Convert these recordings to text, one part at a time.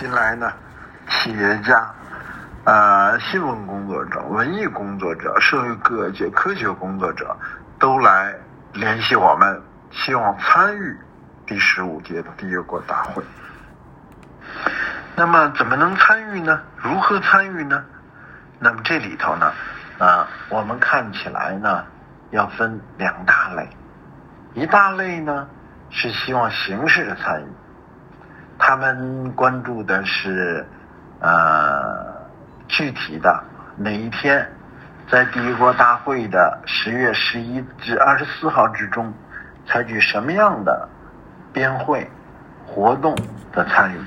近来呢，企业家、呃新闻工作者、文艺工作者、社会各界科学工作者都来联系我们，希望参与第十五届的缔约国大会。那么怎么能参与呢？如何参与呢？那么这里头呢，啊，我们看起来呢，要分两大类，一大类呢是希望形式的参与。他们关注的是，呃，具体的哪一天，在缔约国大会的十月十一至二十四号之中，采取什么样的编会活动的参与。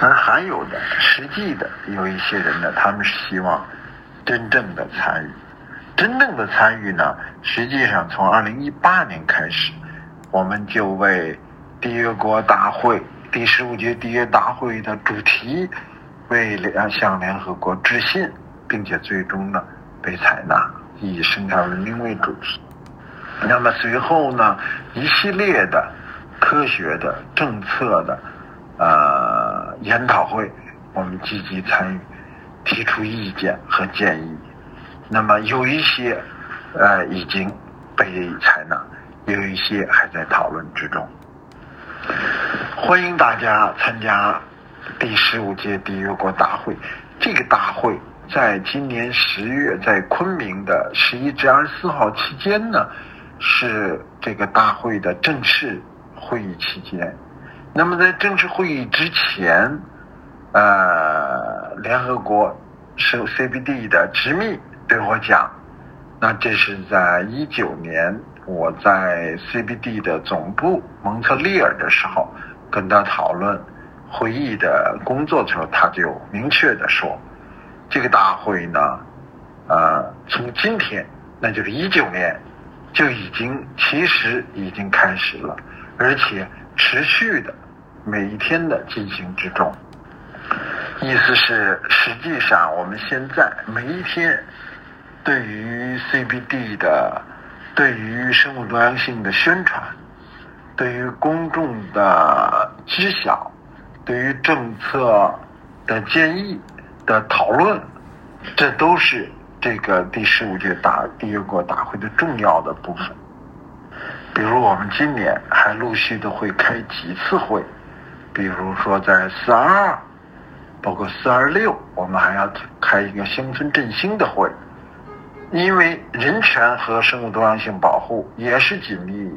而还有的实际的有一些人呢，他们是希望真正的参与。真正的参与呢，实际上从二零一八年开始，我们就为缔约国大会。第十五届缔约大会的主题为联向联合国致信，并且最终呢被采纳，以生态文明为主题。那么随后呢，一系列的科学的政策的呃研讨会，我们积极参与，提出意见和建议。那么有一些呃已经被采纳，有一些还在讨论之中。欢迎大家参加第十五届缔约国大会。这个大会在今年十月在昆明的十一至二十四号期间呢，是这个大会的正式会议期间。那么在正式会议之前，呃，联合国是 CBD 的执秘对我讲，那这是在一九年我在 CBD 的总部蒙特利尔的时候。跟他讨论会议的工作的时候，他就明确的说，这个大会呢，呃，从今天，那就是一九年，就已经其实已经开始了，而且持续的每一天的进行之中。意思是，实际上我们现在每一天对于 CBD 的，对于生物多样性的宣传。对于公众的知晓，对于政策的建议的讨论，这都是这个第十五届大缔约国大会的重要的部分。比如我们今年还陆续的会开几次会，比如说在四二二，包括四二六，我们还要开一个乡村振兴的会，因为人权和生物多样性保护也是紧密。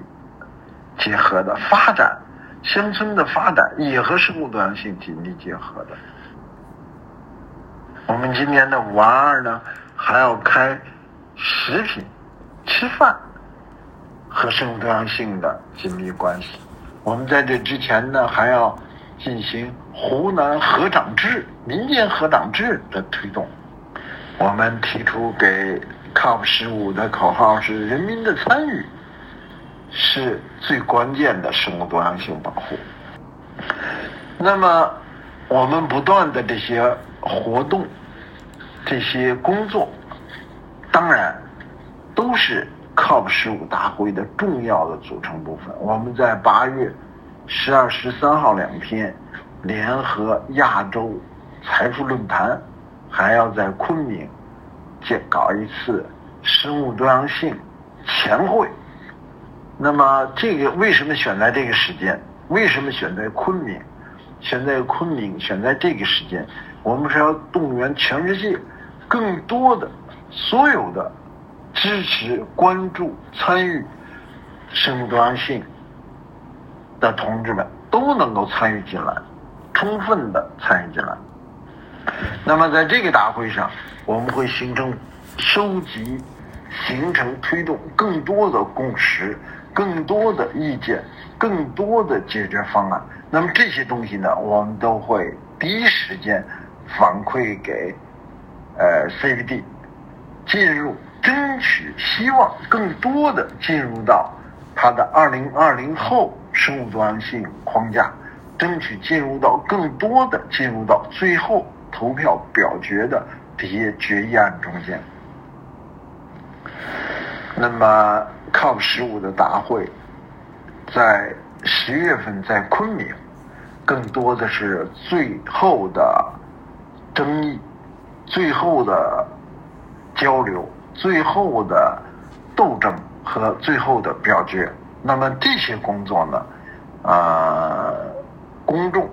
结合的发展，乡村的发展也和生物多样性紧密结合的。我们今年的五二二呢，还要开食品、吃饭和生物多样性的紧密关系。我们在这之前呢，还要进行湖南河长制、民间河长制的推动。我们提出给 COP 十五的口号是“人民的参与”。是最关键的生物多样性保护。那么，我们不断的这些活动、这些工作，当然都是 COP 十五大会的重要的组成部分。我们在八月十二、十三号两天联合亚洲财富论坛，还要在昆明建搞一次生物多样性前会。那么，这个为什么选在这个时间？为什么选在昆明？选在昆明，选在这个时间，我们是要动员全世界更多的、所有的支持、关注、参与生物多样性的同志们都能够参与进来，充分的参与进来。那么，在这个大会上，我们会形成、收集、形成、推动更多的共识。更多的意见，更多的解决方案。那么这些东西呢，我们都会第一时间反馈给呃 CBD，进入争取，希望更多的进入到它的二零二零后生物多样性框架，争取进入到更多的进入到最后投票表决的这些决议案中间。那么。COP 十五的大会在十月份在昆明，更多的是最后的争议、最后的交流、最后的斗争和最后的表决。那么这些工作呢，呃，公众、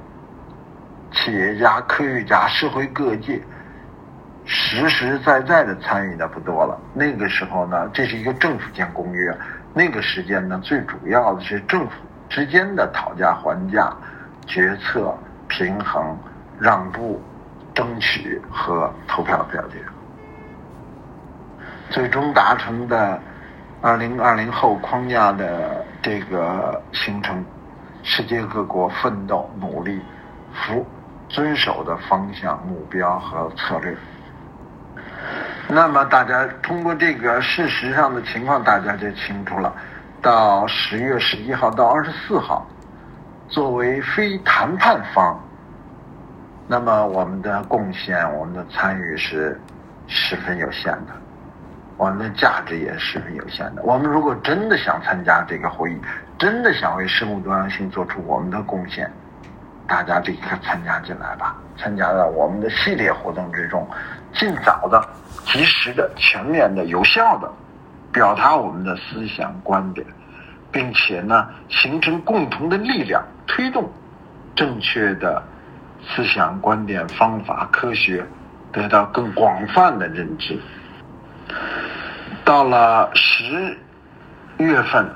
企业家、科学家、社会各界。实实在在的参与的不多了。那个时候呢，这是一个政府间公约。那个时间呢，最主要的是政府之间的讨价还价、决策、平衡、让步、争取和投票表决。最终达成的二零二零后框架的这个形成，世界各国奋斗努力、服遵守的方向、目标和策略。那么大家通过这个事实上的情况，大家就清楚了。到十月十一号到二十四号，作为非谈判方，那么我们的贡献、我们的参与是十分有限的，我们的价值也是十分有限的。我们如果真的想参加这个会议，真的想为生物多样性做出我们的贡献，大家立刻参加进来吧，参加到我们的系列活动之中，尽早的。及时的、全面的、有效的表达我们的思想观点，并且呢，形成共同的力量，推动正确的思想观点、方法、科学得到更广泛的认知。到了十月份，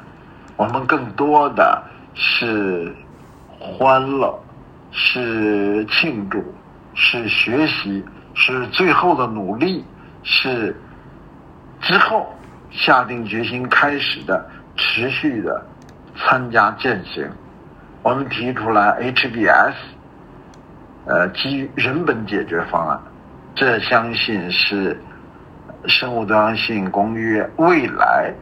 我们更多的是欢乐，是庆祝，是学习，是最后的努力。是之后下定决心开始的持续的参加践行，我们提出来 HBS，呃，基于人本解决方案，这相信是生物多样性公约未来